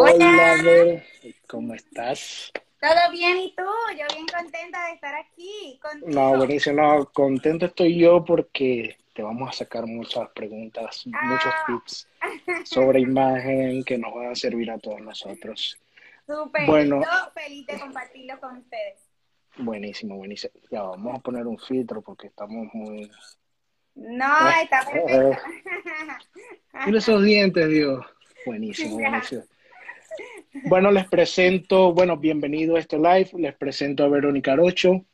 Hola, Hola ¿cómo estás? Todo bien, ¿y tú? Yo bien contenta de estar aquí contigo. No, buenísimo, no, contento estoy yo porque te vamos a sacar muchas preguntas, muchos ah. tips sobre imagen que nos van a servir a todos nosotros. Súper, bueno, yo feliz de compartirlo con ustedes. Buenísimo, buenísimo. Ya, vamos a poner un filtro porque estamos muy... No, ah, está perfecto. Mira esos dientes, Dios. Buenísimo, buenísimo. Bueno, les presento, bueno, bienvenido a este live. Les presento a Verónica Arocho.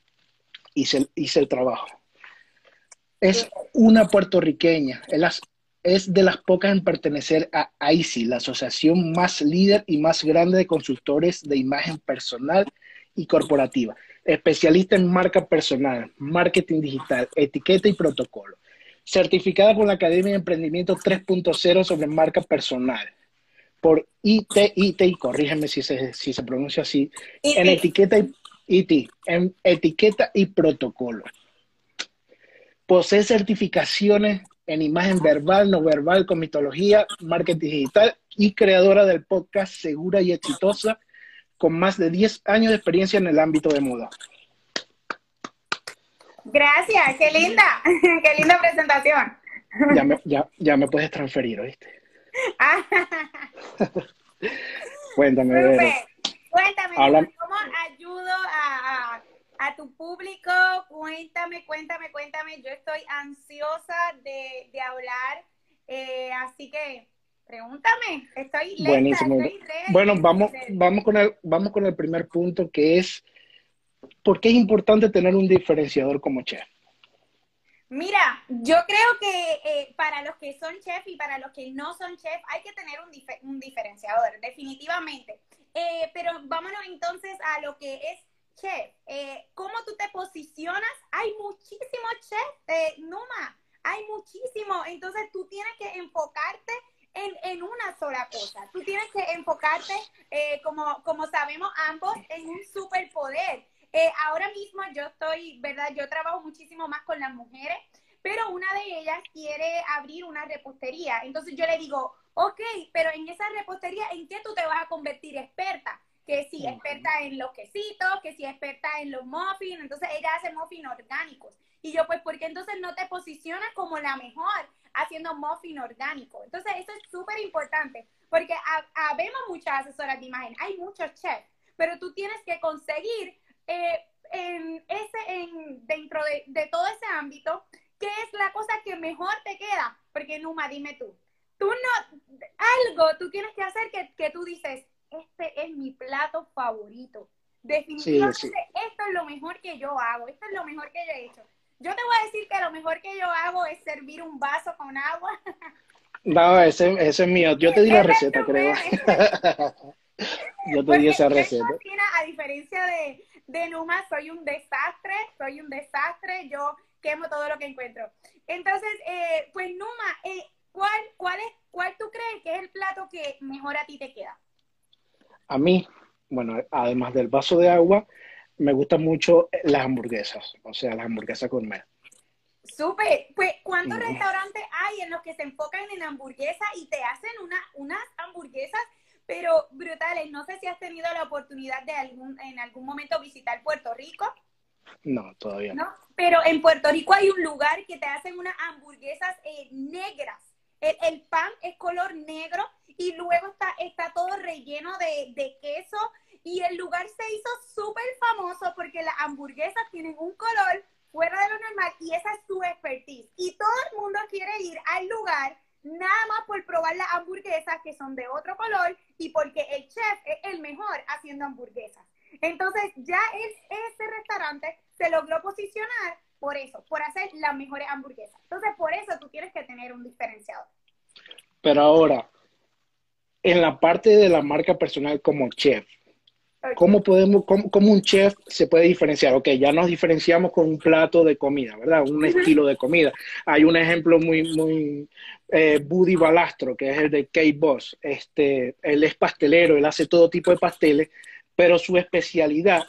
Hice, hice el trabajo. Es una puertorriqueña. Es, de las pocas en pertenecer a ICI, la asociación más líder y más grande de consultores de imagen personal y corporativa. Especialista en marca personal, marketing digital, etiqueta y protocolo. Certificada por la Academia de Emprendimiento 3.0 sobre marca personal por ITIT, y corrígeme si se, si se pronuncia así, en etiqueta y IT, en etiqueta y protocolo. Posee certificaciones en imagen verbal, no verbal, con mitología, marketing digital y creadora del podcast Segura y Exitosa, con más de 10 años de experiencia en el ámbito de moda. Gracias, qué linda, qué linda presentación. Ya me, ya, ya me puedes transferir, ¿oíste? Cuéntame, Cuéntame, ¿cómo ayudo a, tu público? Cuéntame, cuéntame, cuéntame. Yo estoy ansiosa de, hablar, eh, así que pregúntame. Estoy lenta, Buenísimo. bueno, vamos, vamos, con el, vamos con el primer punto que es, ¿por qué es importante tener un diferenciador como chef? Mira, yo creo que eh, para los que son chef y para los que no son chef hay que tener un, diferenciador, definitivamente. Eh, pero vámonos entonces a lo que es chef. Eh, ¿Cómo tú te posicionas? Hay muchísimos chefs, Numa, hay muchísimo. Entonces tú tienes que enfocarte en, en, una sola cosa. Tú tienes que enfocarte, como, como sabemos ambos, en un superpoder. Eh, ahora mismo yo estoy, ¿verdad? Yo trabajo muchísimo más con las mujeres, pero una de ellas quiere abrir una repostería. Entonces yo le digo, ok, pero en esa repostería, ¿en qué tú te vas a convertir experta? Que si experta en los quesitos, que si experta en los muffins, entonces ella hace muffins orgánicos. Y yo, pues, ¿por qué entonces no te posicionas como la mejor haciendo muffin orgánico? Entonces, eso es súper importante, porque habemos muchas asesoras de imagen, hay muchos chefs, pero tú tienes que conseguir eh, en ese, en, dentro de, todo ese ámbito, ¿qué es la cosa que mejor te queda? Porque Numa, dime tú, tú no, algo tú tienes que hacer que, tú dices, este es mi plato favorito. Definitivamente esto es lo mejor que yo hago, esto es lo mejor que yo he hecho. Yo te voy a decir que lo mejor que yo hago es servir un vaso con agua. No, ese, ese es mío. Yo te di la receta, creo. yo te di esa receta. a diferencia de, de Numa, soy un desastre, soy un desastre, yo quemo todo lo que encuentro. Entonces, eh, pues Numa, eh, ¿cuál, cuál, es, ¿cuál tú crees que es el plato que mejor a ti te queda? A mí, bueno, además del vaso de agua, me gustan mucho las hamburguesas, o sea, las hamburguesas con gourmet. Súper, pues ¿cuántos restaurantes hay en los que se enfocan en hamburguesas y te hacen una, unas hamburguesas pero brutales. No sé si has tenido la oportunidad de algún, en algún momento visitar Puerto Rico. No, todavía no. Pero en Puerto Rico hay un lugar que te hacen unas hamburguesas eh, negras. El, pan es color negro y luego está, está todo relleno de, de queso y el lugar se hizo súper famoso porque las hamburguesas tienen un color fuera de lo normal y esa es su expertise. Y todo el mundo quiere ir al lugar nada más por probar las hamburguesas que son de otro color y porque el chef es el mejor haciendo hamburguesas. Entonces ya ese restaurante se logró posicionar por eso, por hacer las mejores hamburguesas. Entonces por eso tú tienes que tener un diferenciador. Pero ahora, en la parte de la marca personal como chef, ¿Cómo podemos, cómo, un chef se puede diferenciar? Ok, ya nos diferenciamos con un plato de comida, ¿verdad? Un estilo de comida. Hay un ejemplo muy, muy, eh, Buddy Balastro, que es el de Kate Boss. Este, él es pastelero, él hace todo tipo de pasteles, pero su especialidad,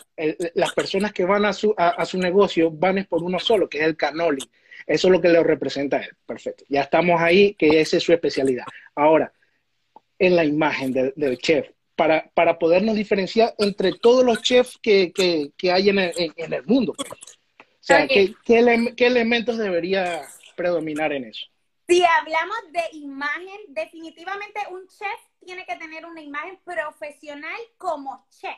las personas que van a su, a, su negocio van es por uno solo, que es el cannoli. Eso es lo que le representa a él. Perfecto. Ya estamos ahí, que esa es su especialidad. Ahora, en la imagen del chef, para, para podernos diferenciar entre todos los chefs que, que, que hay en el, en, el mundo. O sea, ¿qué, qué, ¿qué elementos debería predominar en eso? Si hablamos de imagen, definitivamente un chef tiene que tener una imagen profesional como chef.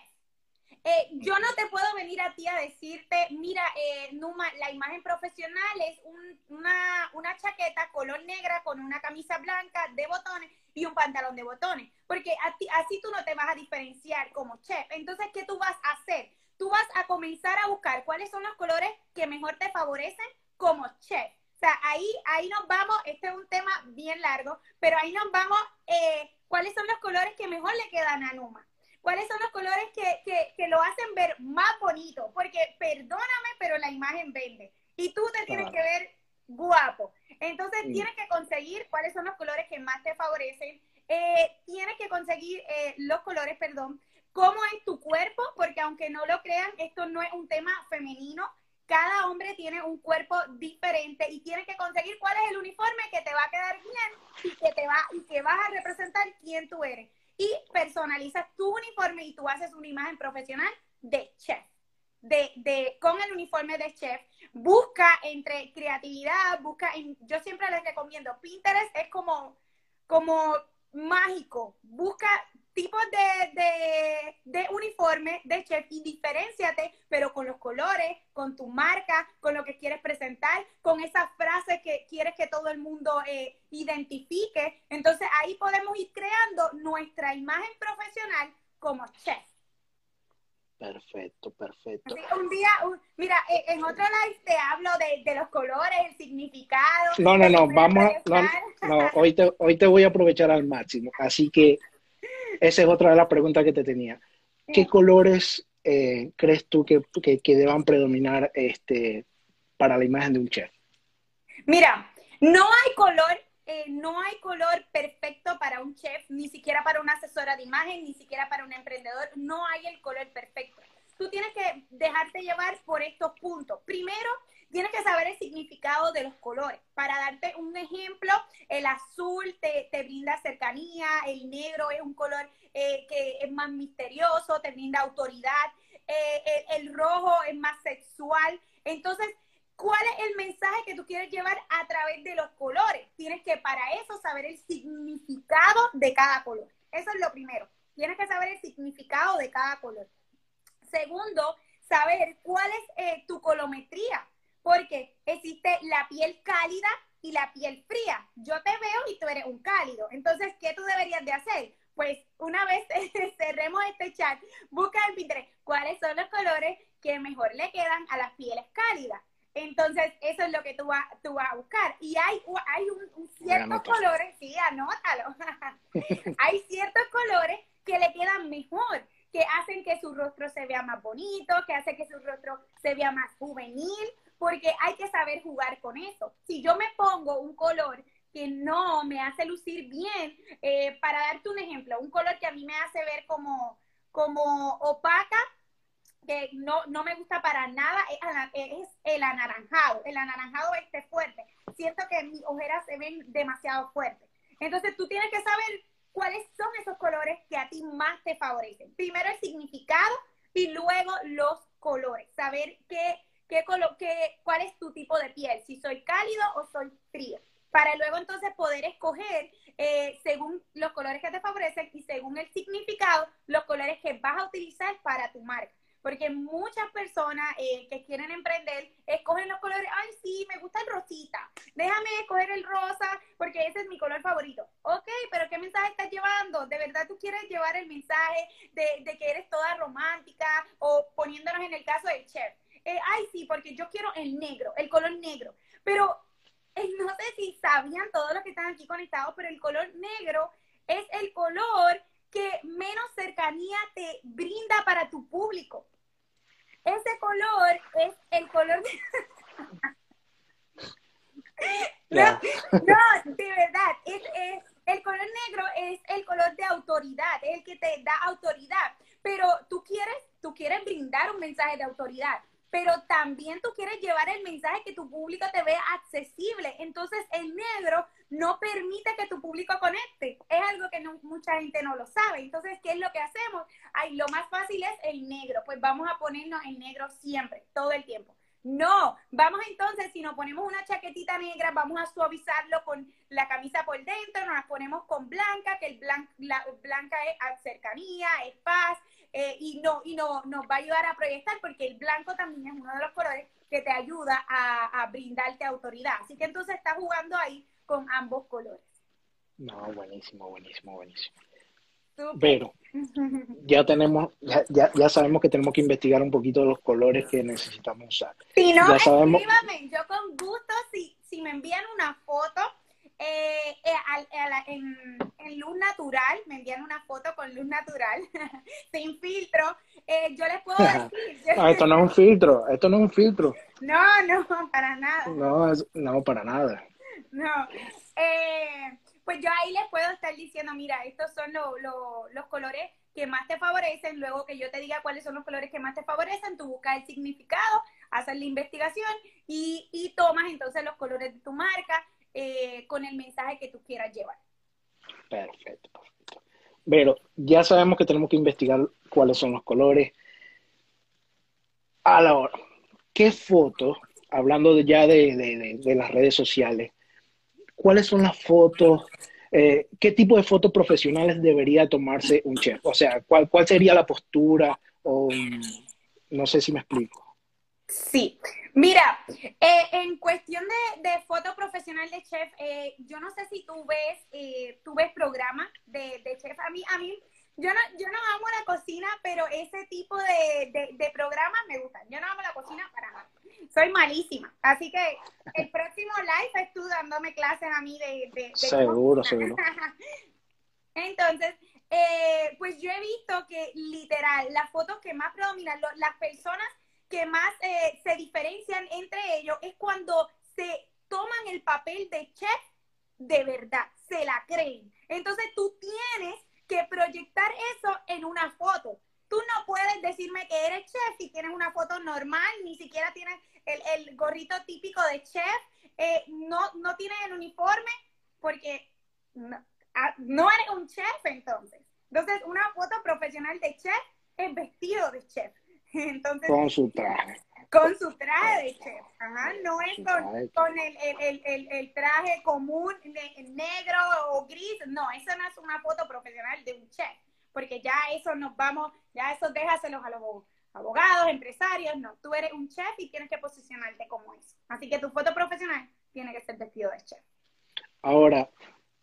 Eh, yo no te puedo venir a ti a decirte, mira, eh, Numa, la imagen profesional es una, una, chaqueta color negra con una camisa blanca de botones y un pantalón de botones, porque así tú no te vas a diferenciar como chef. Entonces, ¿qué tú vas a hacer? Tú vas a comenzar a buscar cuáles son los colores que mejor te favorecen como chef. O sea, ahí, ahí nos vamos, este es un tema bien largo, pero ahí nos vamos, eh, cuáles son los colores que mejor le quedan a Numa cuáles son los colores que, lo hacen ver más bonito, porque perdóname, pero la imagen vende. Y tú te tienes que ver guapo. Entonces tienes que conseguir cuáles son los colores que más te favorecen, eh, tienes que conseguir eh, los colores, perdón, cómo es tu cuerpo, porque aunque no lo crean, esto no es un tema femenino, cada hombre tiene un cuerpo diferente y tienes que conseguir cuál es el uniforme que te va a quedar bien y que te va y que vas a representar quién tú eres y personalizas tu uniforme y tú haces una imagen profesional de chef. De, de, con el uniforme de chef, busca entre creatividad, busca, yo siempre les recomiendo, Pinterest es como, como mágico, busca tipos de, de, uniforme de chef y diferenciate, pero con los colores, con tu marca, con lo que quieres presentar, con esa frase que quieres que todo el mundo eh, identifique. Entonces ahí podemos ir creando nuestra imagen profesional como chef. Perfecto, perfecto. un día, mira, eh, en otro live te hablo de, los colores, el significado. No, no, no, vamos, no, no, hoy te, hoy te voy a aprovechar al máximo. Así que esa es otra de las preguntas que te tenía. ¿Qué colores eh, crees tú que, que, deban predominar este, para la imagen de un chef? Mira, no hay color, eh, no hay color perfecto para un chef, ni siquiera para una asesora de imagen, ni siquiera para un emprendedor. No hay el color perfecto. Tú tienes que dejarte llevar por estos puntos. Primero, tienes que saber el significado de los colores. Para darte un ejemplo, el azul te, brinda cercanía, el negro es un color eh, que es más misterioso, te brinda autoridad, eh, el, rojo es más sexual. Entonces, ¿cuál es el mensaje que tú quieres llevar a través de los colores? Tienes que para eso saber el significado de cada color. Eso es lo primero. Tienes que saber el significado de cada color. Segundo, saber cuál es eh, tu colometría porque existe la piel cálida y la piel fría. Yo te veo y tú eres un cálido. Entonces, ¿qué tú deberías de hacer? Pues una vez cerremos este chat, busca en Pinterest cuáles son los colores que mejor le quedan a las pieles cálidas. Entonces, eso es lo que tú, vas tú vas a buscar. Y hay, hay un, ciertos colores, sí, anótalo. hay ciertos colores que le quedan mejor, que hacen que su rostro se vea más bonito, que hacen que su rostro se vea más juvenil porque hay que saber jugar con eso. Si yo me pongo un color que no me hace lucir bien, eh, para darte un ejemplo, un color que a mí me hace ver como, como opaca, que no, no me gusta para nada, es, el anaranjado. El anaranjado este fuerte. Siento que mis ojeras se ven demasiado fuertes. Entonces tú tienes que saber cuáles son esos colores que a ti más te favorecen. Primero el significado y luego los colores. Saber qué qué, qué, cuál es tu tipo de piel, si soy cálido o soy frío, para luego entonces poder escoger eh, según los colores que te favorecen y según el significado, los colores que vas a utilizar para tu marca. Porque muchas personas eh, que quieren emprender escogen los colores, ay, sí, me gusta el rosita, déjame escoger el rosa porque ese es mi color favorito. Ok, pero ¿qué mensaje estás llevando? ¿De verdad tú quieres llevar el mensaje de, de que eres toda romántica o poniéndonos en el caso del chef? Eh, ay, sí, porque yo quiero el negro, el color negro. Pero eh, no sé si sabían todos los que están aquí conectados, pero el color negro es el color que menos cercanía te brinda para tu público. Ese color es el color de... no, no, de verdad, es, el color negro es el color de autoridad, es el que te da autoridad, pero tú quieres, tú quieres brindar un mensaje de autoridad pero también tú quieres llevar el mensaje que tu público te vea accesible. Entonces, el negro no permite que tu público conecte. Es algo que mucha gente no lo sabe. Entonces, ¿qué es lo que hacemos? Ay, lo más fácil es el negro. Pues vamos a ponernos en negro siempre, todo el tiempo. No, vamos entonces, si nos ponemos una chaquetita negra, vamos a suavizarlo con la camisa por dentro, nos la ponemos con blanca, que el la, blanca es cercanía, es paz, eh, y no y no nos va a ayudar a proyectar porque el blanco también es uno de los colores que te ayuda a, brindarte autoridad. Así que entonces estás jugando ahí con ambos colores. No, buenísimo, buenísimo, buenísimo. Pero ya tenemos, ya, ya, sabemos que tenemos que investigar un poquito los colores que necesitamos usar. Si no, escríbame, yo con gusto, si, si me envían una foto eh, eh, en, luz natural, me envían una foto con luz natural, sin filtro, eh, yo les puedo decir. Ah, esto no es un filtro, esto no es un filtro. No, no, para nada. No, no, para nada. No. Eh, pues yo ahí les puedo estar diciendo, mira, estos son los colores que más te favorecen, luego que yo te diga cuáles son los colores que más te favorecen, tú buscas el significado, haces la investigación y, tomas entonces los colores de tu marca eh, con el mensaje que tú quieras llevar. Perfecto, perfecto. Pero ya sabemos que tenemos que investigar cuáles son los colores. Ahora, ¿qué fotos, hablando ya de las redes sociales, cuáles son las fotos, eh, qué tipo de fotos profesionales debería tomarse un chef. O sea, cuál, cuál sería la postura o no sé si me explico. Sí, mira, eh, en cuestión de, foto profesional de chef, eh, yo no sé si tú ves, tú ves programas de, de, chef. A mí, a mí yo no, yo no amo la cocina, pero ese tipo de, de, programas me gustan. Yo no amo la cocina para nada. Soy malísima. Así que el próximo live es tú dándome clases a mí de... de, seguro, seguro. Entonces, eh, pues yo he visto que literal, las fotos que más predominan, las personas que más eh, se diferencian entre ellos es cuando se toman el papel de chef de verdad, se la creen. Entonces tú tienes que proyectar eso en una foto. Tú no puedes decirme que eres chef si tienes una foto normal, ni siquiera tienes el, gorrito típico de chef, eh, no, no tienes el uniforme, porque ah, no, eres un chef entonces. Entonces, una foto profesional de chef es vestido de chef. Entonces, con su traje. Con su traje de chef. Ajá, no es con, el, el, el, traje común negro o gris. No, eso no es una foto profesional de un chef. Porque ya eso nos vamos, ya eso déjaselos a los abogados, empresarios. No, tú eres un chef y tienes que posicionarte como eso. Así que tu foto profesional tiene que ser vestido de chef. Ahora,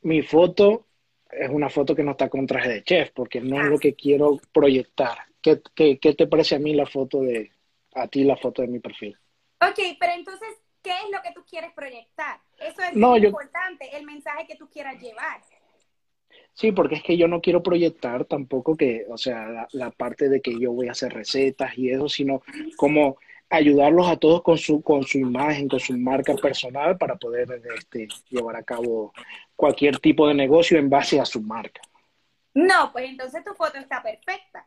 mi foto es una foto que no está con traje de chef, porque no es lo que quiero proyectar. ¿Qué, qué, qué te parece a mí la foto de, a ti la foto de mi perfil. Ok, pero entonces, ¿qué es lo que tú quieres proyectar? Eso es muy importante, el mensaje que tú quieras llevar. Sí, porque es que yo no quiero proyectar tampoco que, o sea, la, parte de que yo voy a hacer recetas y eso, sino como ayudarlos a todos con su, con su imagen, con su marca personal para poder este, llevar a cabo cualquier tipo de negocio en base a su marca. No, pues entonces tu foto está perfecta,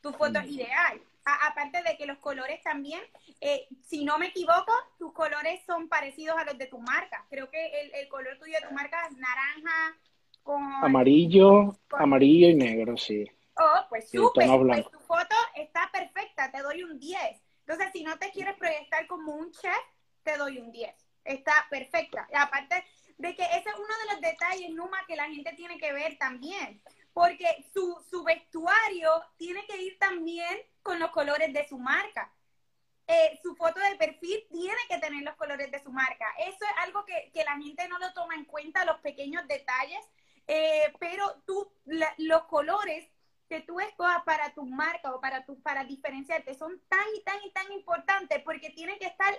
tu foto es mm. ideal aparte de que los colores también, eh, si no me equivoco, tus colores son parecidos a los de tu marca. Creo que el, color tuyo de tu marca es naranja con... Amarillo, amarillo y negro, sí. Oh, pues súper. Pues tu foto está perfecta, te doy un 10. Entonces, si no te quieres proyectar como un chef, te doy un 10. Está perfecta. aparte de que ese es uno de los detalles, Numa, que la gente tiene que ver también porque su, su vestuario tiene que ir también con los colores de su marca. Eh, su foto de perfil tiene que tener los colores de su marca. Eso es algo que, la gente no lo toma en cuenta, los pequeños detalles, eh, pero tú, los colores que tú escojas para tu marca o para, tu, para diferenciarte son tan y tan y tan importantes porque tienen que estar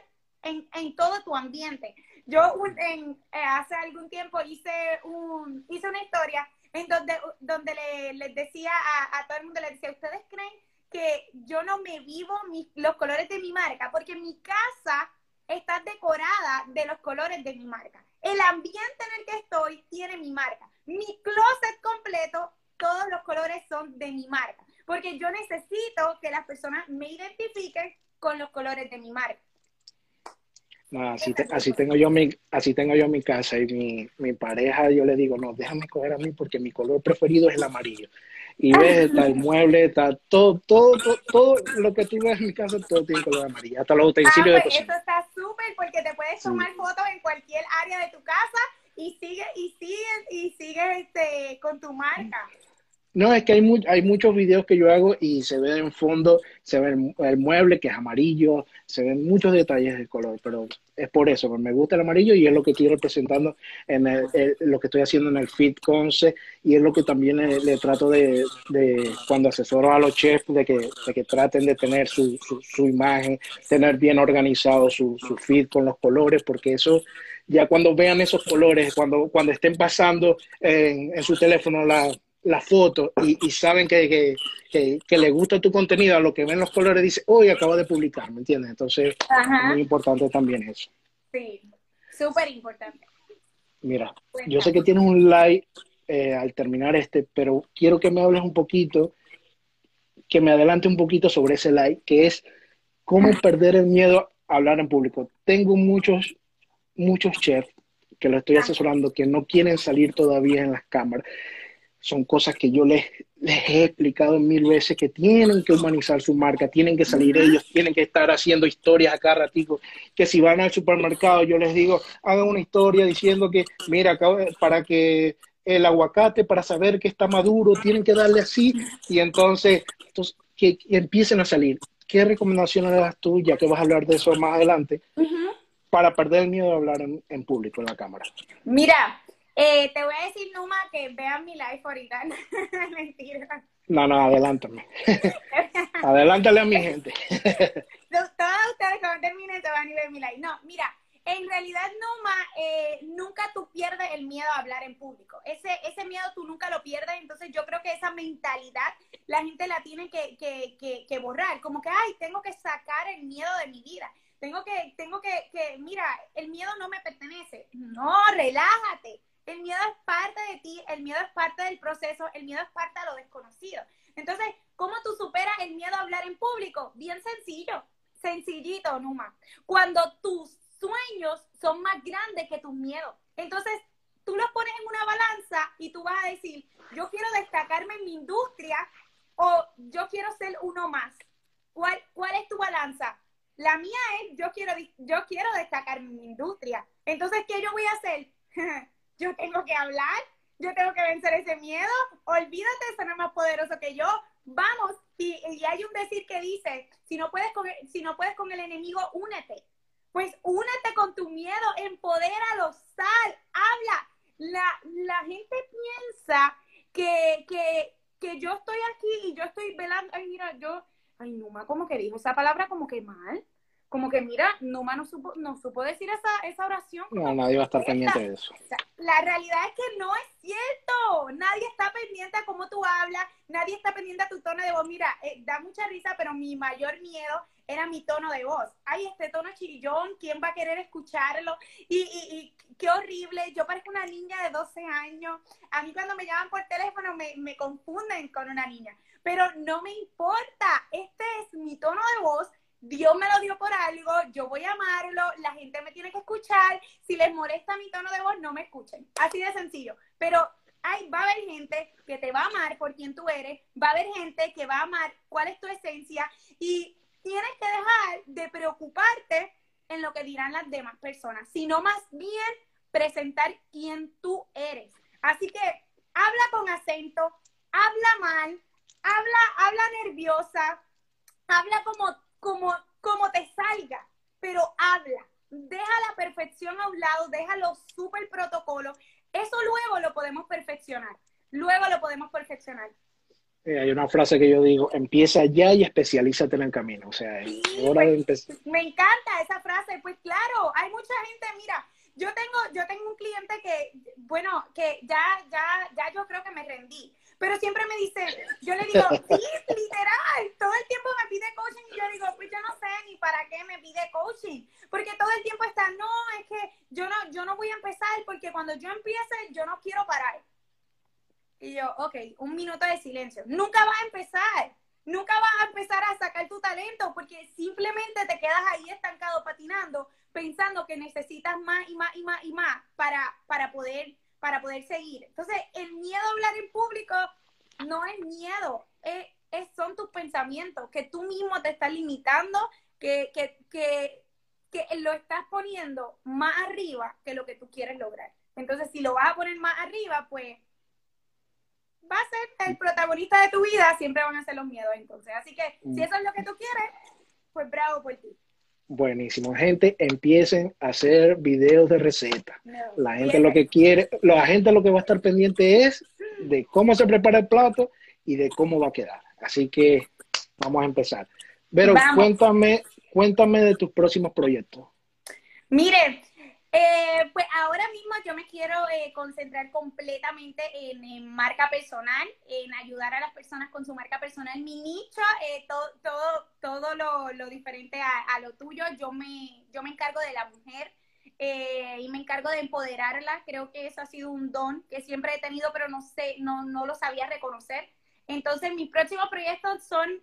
en, en todo tu ambiente. Yo en, eh, hace algún tiempo hice, un, hice una historia en donde, donde le, les decía a, todo el mundo, les decía, ¿ustedes creen que yo no me vivo los colores de mi marca? Porque mi casa está decorada de los colores de mi marca. El ambiente en el que estoy tiene mi marca. Mi closet completo, todos los colores son de mi marca. Porque yo necesito que las personas me identifiquen con los colores de mi marca. No, así, así tengo yo mi, así tengo yo mi casa y mi, mi pareja, yo le digo, no, déjame coger a mí porque mi color preferido es el amarillo. Y ves, está el mueble, está todo, todo, todo, lo que tú ves en mi casa, todo tiene color amarillo, hasta los utensilios ah, de pues cocina. Eso está súper porque te puedes tomar fotos en cualquier área de tu casa y sigue y sigues y este, con tu marca. No, es que hay, hay muchos videos que yo hago y se ve en fondo, se ve el, mueble que es amarillo, se ven muchos detalles de color, pero es por eso, me gusta el amarillo y es lo que estoy representando en lo que estoy haciendo en el Fit Conce y es lo que también le, trato de, cuando asesoro a los chefs, de que, que traten de tener su, su, imagen, tener bien organizado su, su feed con los colores, porque eso ya cuando vean esos colores, cuando, cuando estén pasando en, en su teléfono la la foto y, saben que, que, le gusta tu contenido, a lo que ven los colores, dice, hoy acabo de publicar, ¿me entiendes? Entonces, es muy importante también eso. Sí, súper importante. Mira, yo sé que tienes un like eh, al terminar este, pero quiero que me hables un poquito, que me adelante un poquito sobre ese like, que es cómo perder el miedo a hablar en público. Tengo muchos, muchos chefs que lo estoy asesorando que no quieren salir todavía en las cámaras. Son cosas que yo les, les he explicado mil veces que tienen que humanizar su marca, tienen que salir ellos, tienen que estar haciendo historias acá ratico, que si van al supermercado yo les digo, hagan una historia diciendo que, mira, para que el aguacate, para saber que está maduro, tienen que darle así, y entonces, entonces que, empiecen a salir. ¿Qué recomendaciones das tú, ya que vas a hablar de eso más adelante, para perder el miedo de hablar en, en público, en la cámara? Mira, eh, te voy a decir, Numa, que vean mi live ahorita. Mentira. No, no, adelántame. Adelántale a mi gente. Todas ustedes cuando terminen se van a ver mi live. No, mira, en realidad, Numa, eh, nunca tú pierdes el miedo a hablar en público. Ese, ese miedo tú nunca lo pierdes. Entonces, yo creo que esa mentalidad la gente la tiene que, que, que, que borrar. Como que, ay, tengo que sacar el miedo de mi vida. Tengo que, tengo que, que, mira, el miedo no me pertenece. No, relájate el miedo es parte de ti, el miedo es parte del proceso, el miedo es parte de lo desconocido. Entonces, ¿cómo tú superas el miedo a hablar en público? Bien sencillo, sencillito, Numa. Cuando tus sueños son más grandes que tus miedos. Entonces, tú los pones en una balanza y tú vas a decir, yo quiero destacarme en mi industria o yo quiero ser uno más. ¿Cuál, cuál es tu balanza? La mía es, yo quiero, yo quiero destacarme en mi industria. Entonces, ¿qué yo voy a hacer? yo tengo que hablar, yo tengo que vencer ese miedo, olvídate, es más poderoso que yo, vamos, y, hay un decir que dice, si no, puedes con, si no puedes con el enemigo, únete. Pues únete con tu miedo, empodéralo, sal, habla. La, la gente piensa que, que, que yo estoy aquí y yo estoy velando, ay mira, yo, ay Numa, como que dijo esa palabra como que mal como que mira, Numa no supo, no supo decir esa, esa oración. No, nadie va a estar pendiente de eso. la realidad es que no es cierto. Nadie está pendiente a cómo tú hablas, nadie está pendiente a tu tono de voz. Mira, eh, da mucha risa, pero mi mayor miedo era mi tono de voz. Ay, este tono chillón, ¿quién va a querer escucharlo? Y, y, y qué horrible, yo parezco una niña de 12 años. A mí cuando me llaman por teléfono me, me confunden con una niña. Pero no me importa, este es mi tono de voz Dios me lo dio por algo, yo voy a amarlo, la gente me tiene que escuchar, si les molesta mi tono de voz, no me escuchen. Así de sencillo. Pero hay, va a haber gente que te va a amar por quien tú eres, va a haber gente que va a amar cuál es tu esencia y tienes que dejar de preocuparte en lo que dirán las demás personas, sino más bien presentar quién tú eres. Así que habla con acento, habla mal, habla, habla nerviosa, habla como como, como te salga, pero habla. Deja la perfección a un lado, deja los super protocolos. Eso luego lo podemos perfeccionar. Luego lo podemos perfeccionar. Eh, hay una frase que yo digo, empieza ya y especialízate en el camino. O sea, hora de empezar. Me encanta esa frase. Pues claro, hay mucha gente, mira, yo tengo, yo tengo un cliente que, bueno, que ya, ya, ya yo creo que me rendí pero siempre me dice, yo le digo, sí, literal, todo el tiempo me pide coaching y yo digo, pues yo no sé ni para qué me pide coaching, porque todo el tiempo está, no, es que yo no, yo no voy a empezar porque cuando yo empiece yo no quiero parar. Y yo, ok, un minuto de silencio, nunca va a empezar, nunca vas a empezar a sacar tu talento porque simplemente te quedas ahí estancado patinando pensando que necesitas más y más y más y más para, para, poder, para poder seguir. Entonces, el miedo a hablar en público no es miedo, es, son tus pensamientos, que tú mismo te estás limitando, que, que, que, que lo estás poniendo más arriba que lo que tú quieres lograr. Entonces, si lo vas a poner más arriba, pues va a ser el protagonista de tu vida, siempre van a ser los miedos entonces. Así que si mm. eso es lo que tú quieres, pues bravo por ti. Buenísimo. Gente, empiecen a hacer videos de receta. la gente lo que quiere, la gente lo que va a estar pendiente es de cómo se prepara el plato y de cómo va a quedar. Así que vamos a empezar. Pero cuéntame, cuéntame de tus próximos proyectos. Mire, eh, pues ahora mismo yo me quiero eh, concentrar completamente en, marca personal, en ayudar a las personas con su marca personal. Mi nicho, eh, todo, todo, todo lo, diferente a, lo tuyo, yo me, yo me encargo de la mujer y me encargo de empoderarla. Creo que eso ha sido un don que siempre he tenido, pero no sé, no, no lo sabía reconocer. Entonces mis próximos proyectos son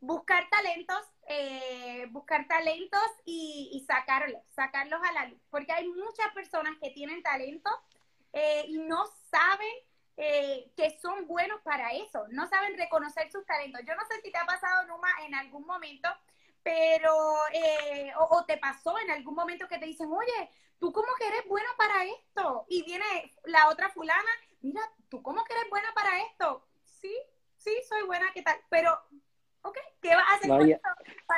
buscar talentos, eh, buscar talentos y, sacarlos, sacarlos a la luz. Porque hay muchas personas que tienen talento eh, y no saben eh, que son buenos para eso, no saben reconocer sus talentos. Yo no sé si te ha pasado, Numa, en algún momento, pero, o, te pasó en algún momento que te dicen, oye, tú como que eres bueno para esto. Y viene la otra fulana, mira, tú como que eres buena para esto. Sí, sí, soy buena, ¿qué tal? Pero ok, ¿qué vas a hacer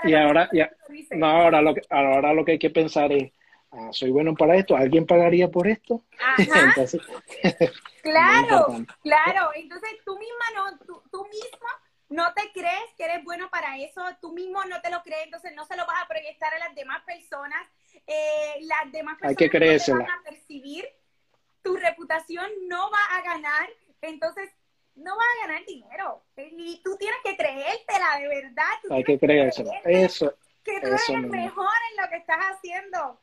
y ahora, ya, no, ahora, lo que, ahora lo que hay que pensar es, ah, soy bueno para esto, ¿alguien pagaría por esto? claro, claro, entonces tú misma no, tú, tú misma no te crees que eres bueno para eso, tú mismo no te lo crees, entonces no se lo vas a proyectar a las demás personas, eh, las demás personas Hay que no te van a percibir, tu reputación no va a ganar, entonces no vas a ganar dinero. Y tú tienes que creértela, de verdad. Hay que creérselo. Eso. Que tú eres el mejor en lo que estás haciendo.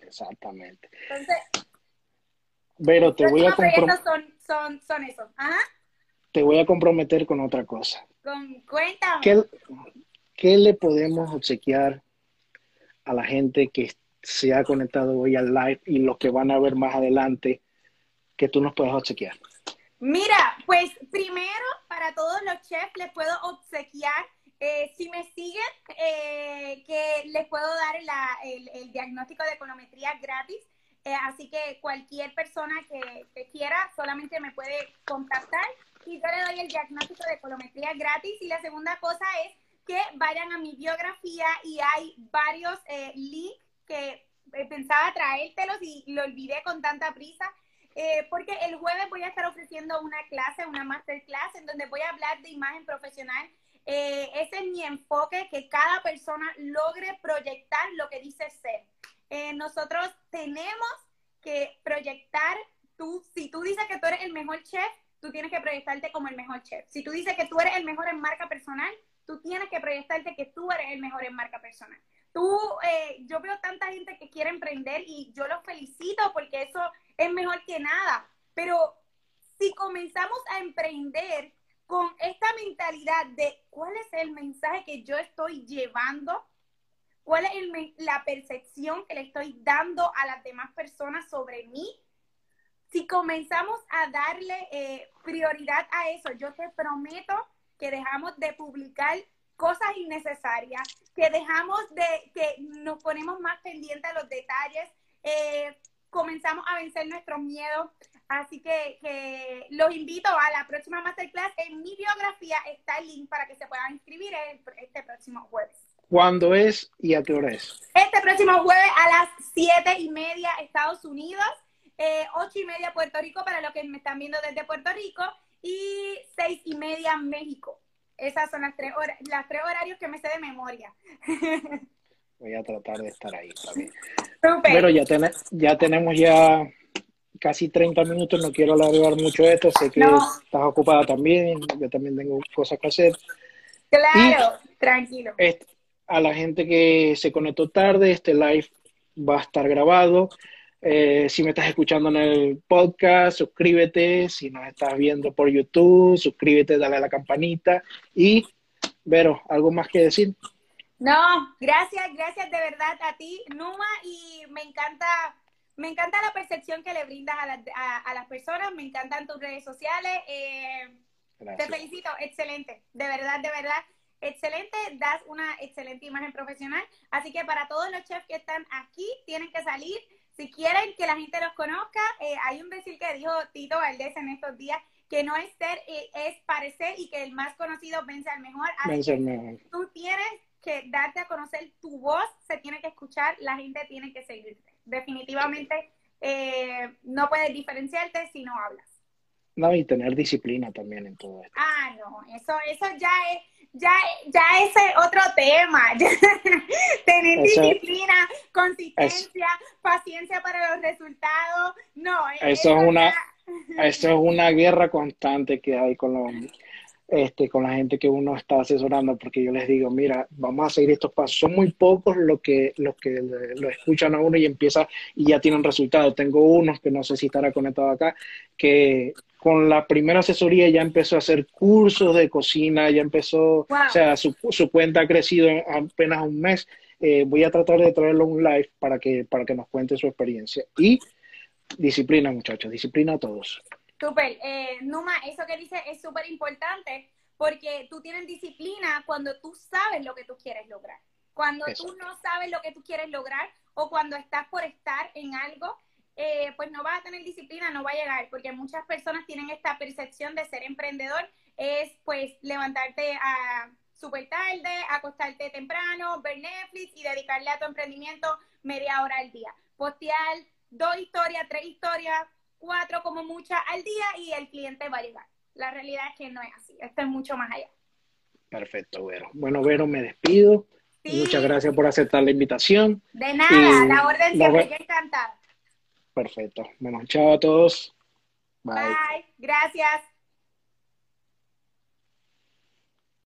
Exactamente. Entonces, pero te voy a comprometer. Son, son, son esos. Ajá. Te voy a comprometer con otra cosa. Con, cuéntame. ¿Qué, ¿Qué le podemos obsequiar a la gente que se ha conectado hoy al live y los que van a ver más adelante que tú nos puedes obsequiar? Mira, pues primero para todos los chefs les puedo obsequiar, eh, si me siguen, eh, que les puedo dar el, diagnóstico de econometría gratis. Eh, así que cualquier persona que, quiera solamente me puede contactar y yo le doy el diagnóstico de econometría gratis. Y la segunda cosa es que vayan a mi biografía y hay varios links que pensaba traértelos y lo olvidé con tanta prisa eh, porque el jueves voy a estar ofreciendo una clase, una masterclass, en donde voy a hablar de imagen profesional. Eh, ese es mi enfoque, que cada persona logre proyectar lo que dice ser. Eh, nosotros tenemos que proyectar, tú, si tú dices que tú eres el mejor chef, tú tienes que proyectarte como el mejor chef. Si tú dices que tú eres el mejor en marca personal, tú tienes que proyectarte que tú eres el mejor en marca personal. Tú, yo veo tanta gente que quiere emprender y yo los felicito porque eso es mejor que nada. Pero si comenzamos a emprender con esta mentalidad de cuál es el mensaje que yo estoy llevando, cuál es la percepción que le estoy dando a las demás personas sobre mí, si comenzamos a darle eh, prioridad a eso, yo te prometo que dejamos de publicar cosas innecesarias, que dejamos de, que nos ponemos más pendientes a los detalles, eh, comenzamos a vencer nuestros miedos. Así que, los invito a la próxima masterclass. En mi biografía está el link para que se puedan inscribir este próximo jueves. ¿Cuándo es y a qué hora es? Este próximo jueves a las siete y media Estados Unidos, eh, ocho y media Puerto Rico para los que me están viendo desde Puerto Rico y seis y media México. Esas son las tres, horas, las tres horarios que me sé de memoria. Voy a tratar de estar ahí también. Pero ya, ya tenemos ya casi 30 minutos, no quiero alargar mucho esto, sé que estás ocupada también, yo también tengo cosas que hacer. Claro, tranquilo. a la gente que se conectó tarde, este live va a estar grabado. Eh, si me estás escuchando en el podcast, suscríbete. Si nos estás viendo por YouTube, suscríbete, dale a la campanita. Y, Vero, ¿algo más que decir? No, gracias, gracias de verdad a ti, Numa, y me encanta, me encanta la percepción que le brindas a, a, las personas, me encantan tus redes sociales. Eh, te felicito, excelente, de verdad, de verdad excelente, das una excelente imagen profesional. Así que para todos los chefs que están aquí, tienen que salir. Si quieren que la gente los conozca, eh, hay un decir que dijo Tito Valdés en estos días, que no es ser, eh, es parecer y que el más conocido vence al mejor. Así que tú tienes que darte a conocer, tu voz se tiene que escuchar, la gente tiene que seguirte. Definitivamente eh, no puedes diferenciarte si no hablas. No, y tener disciplina también en todo esto. Ah, no, eso, eso ya es ya, ya ese otro tema. Tener disciplina, consistencia, paciencia para los resultados. No, eso es una, eso es una guerra constante que hay con los este, con la gente que uno está asesorando, porque yo les digo, mira, vamos a seguir estos pasos. Son muy pocos los que, los que lo escuchan a uno y empieza y ya tienen resultados. Tengo unos que no sé si estará conectado acá, que con la primera asesoría ya empezó a hacer cursos de cocina, ya empezó, o sea, su, su, cuenta ha crecido en apenas un mes. Eh, voy a tratar de traerlo un live para que, para que nos cuente su experiencia. Y disciplina, muchachos, disciplina a todos. Súper. Eh, Numa, eso que dices es súper importante porque tú tienes disciplina cuando tú sabes lo que tú quieres lograr. Cuando tú no sabes lo que tú quieres lograr o cuando estás por estar en algo, eh, pues no vas a tener disciplina, no va a llegar, porque muchas personas tienen esta percepción de ser emprendedor, es pues levantarte a súper tarde, acostarte temprano, ver Netflix y dedicarle a tu emprendimiento media hora al día. Postear dos historias, tres historias, cuatro como muchas al día y el cliente va a llegar. La realidad es que no es así, esto es mucho más allá. Perfecto, Vero. Bueno, Vero, me despido. Muchas gracias por aceptar la invitación. De nada, la orden siempre, yo encantada. Perfecto. Bueno, chao a todos. Bye. Bye. Gracias.